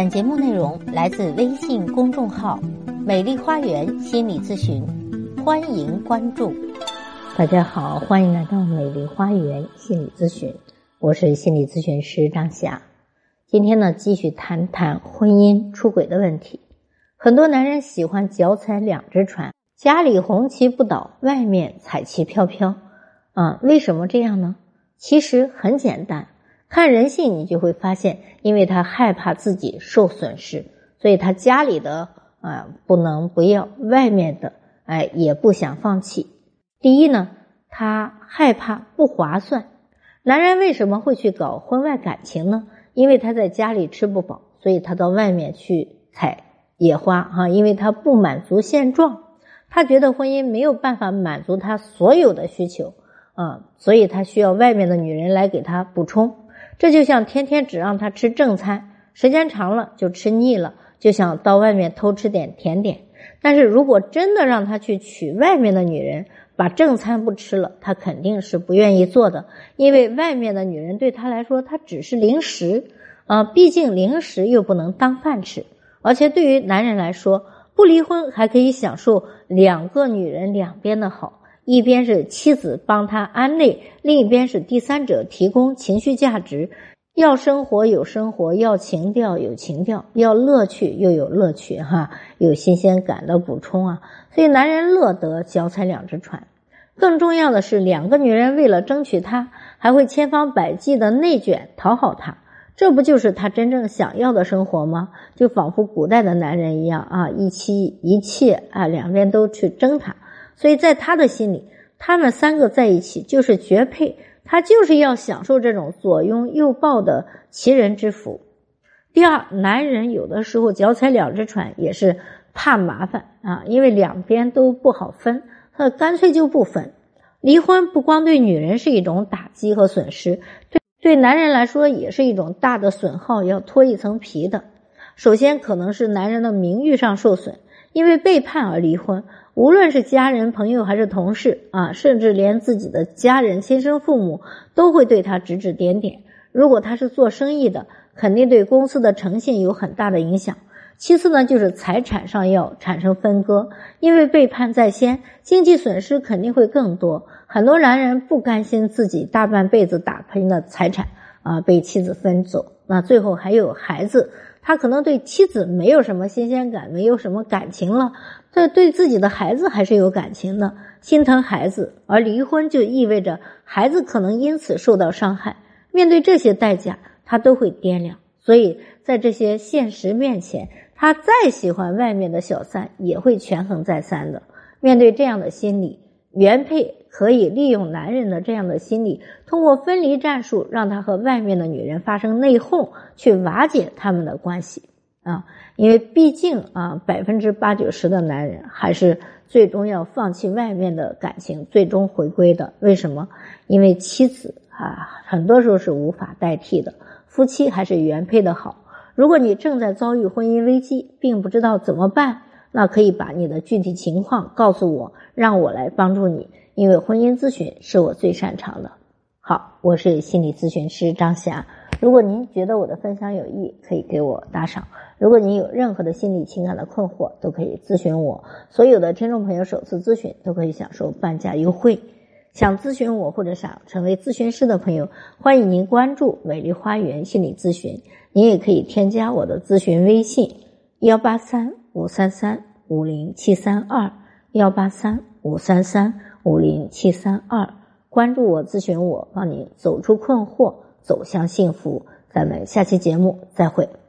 本节目内容来自微信公众号“美丽花园心理咨询”，欢迎关注。大家好，欢迎来到美丽花园心理咨询，我是心理咨询师张霞。今天呢，继续谈谈婚姻出轨的问题。很多男人喜欢脚踩两只船，家里红旗不倒，外面彩旗飘飘。啊，为什么这样呢？其实很简单。看人性，你就会发现，因为他害怕自己受损失，所以他家里的啊不能不要，外面的哎也不想放弃。第一呢，他害怕不划算。男人为什么会去搞婚外感情呢？因为他在家里吃不饱，所以他到外面去采野花哈，因为他不满足现状，他觉得婚姻没有办法满足他所有的需求啊，所以他需要外面的女人来给他补充。这就像天天只让他吃正餐，时间长了就吃腻了，就想到外面偷吃点甜点。但是如果真的让他去娶外面的女人，把正餐不吃了，他肯定是不愿意做的，因为外面的女人对他来说，他只是零食啊，毕竟零食又不能当饭吃。而且对于男人来说，不离婚还可以享受两个女人两边的好。一边是妻子帮他安内，另一边是第三者提供情绪价值。要生活有生活，要情调有情调，要乐趣又有乐趣，哈，有新鲜感的补充啊。所以男人乐得脚踩两只船。更重要的是，两个女人为了争取他，还会千方百计的内卷讨好他。这不就是他真正想要的生活吗？就仿佛古代的男人一样啊，一妻一妾啊，两边都去争他。所以在他的心里，他们三个在一起就是绝配，他就是要享受这种左拥右抱的奇人之福。第二，男人有的时候脚踩两只船也是怕麻烦啊，因为两边都不好分，他干脆就不分。离婚不光对女人是一种打击和损失，对对男人来说也是一种大的损耗，要脱一层皮的。首先可能是男人的名誉上受损，因为背叛而离婚。无论是家人、朋友还是同事啊，甚至连自己的家人、亲生父母都会对他指指点点。如果他是做生意的，肯定对公司的诚信有很大的影响。其次呢，就是财产上要产生分割，因为背叛在先，经济损失肯定会更多。很多男人不甘心自己大半辈子打拼的财产啊被妻子分走，那最后还有孩子。他可能对妻子没有什么新鲜感，没有什么感情了，但对自己的孩子还是有感情的，心疼孩子。而离婚就意味着孩子可能因此受到伤害。面对这些代价，他都会掂量。所以在这些现实面前，他再喜欢外面的小三，也会权衡再三的。面对这样的心理，原配。可以利用男人的这样的心理，通过分离战术，让他和外面的女人发生内讧，去瓦解他们的关系啊！因为毕竟啊，百分之八九十的男人还是最终要放弃外面的感情，最终回归的。为什么？因为妻子啊，很多时候是无法代替的，夫妻还是原配的好。如果你正在遭遇婚姻危机，并不知道怎么办，那可以把你的具体情况告诉我，让我来帮助你。因为婚姻咨询是我最擅长的。好，我是心理咨询师张霞。如果您觉得我的分享有益，可以给我打赏。如果您有任何的心理情感的困惑，都可以咨询我。所有的听众朋友首次咨询都可以享受半价优惠。想咨询我或者想成为咨询师的朋友，欢迎您关注美丽花园心理咨询。您也可以添加我的咨询微信：幺八三五三三五零七三二幺八三五三三。五零七三二，关注我，咨询我，帮你走出困惑，走向幸福。咱们下期节目再会。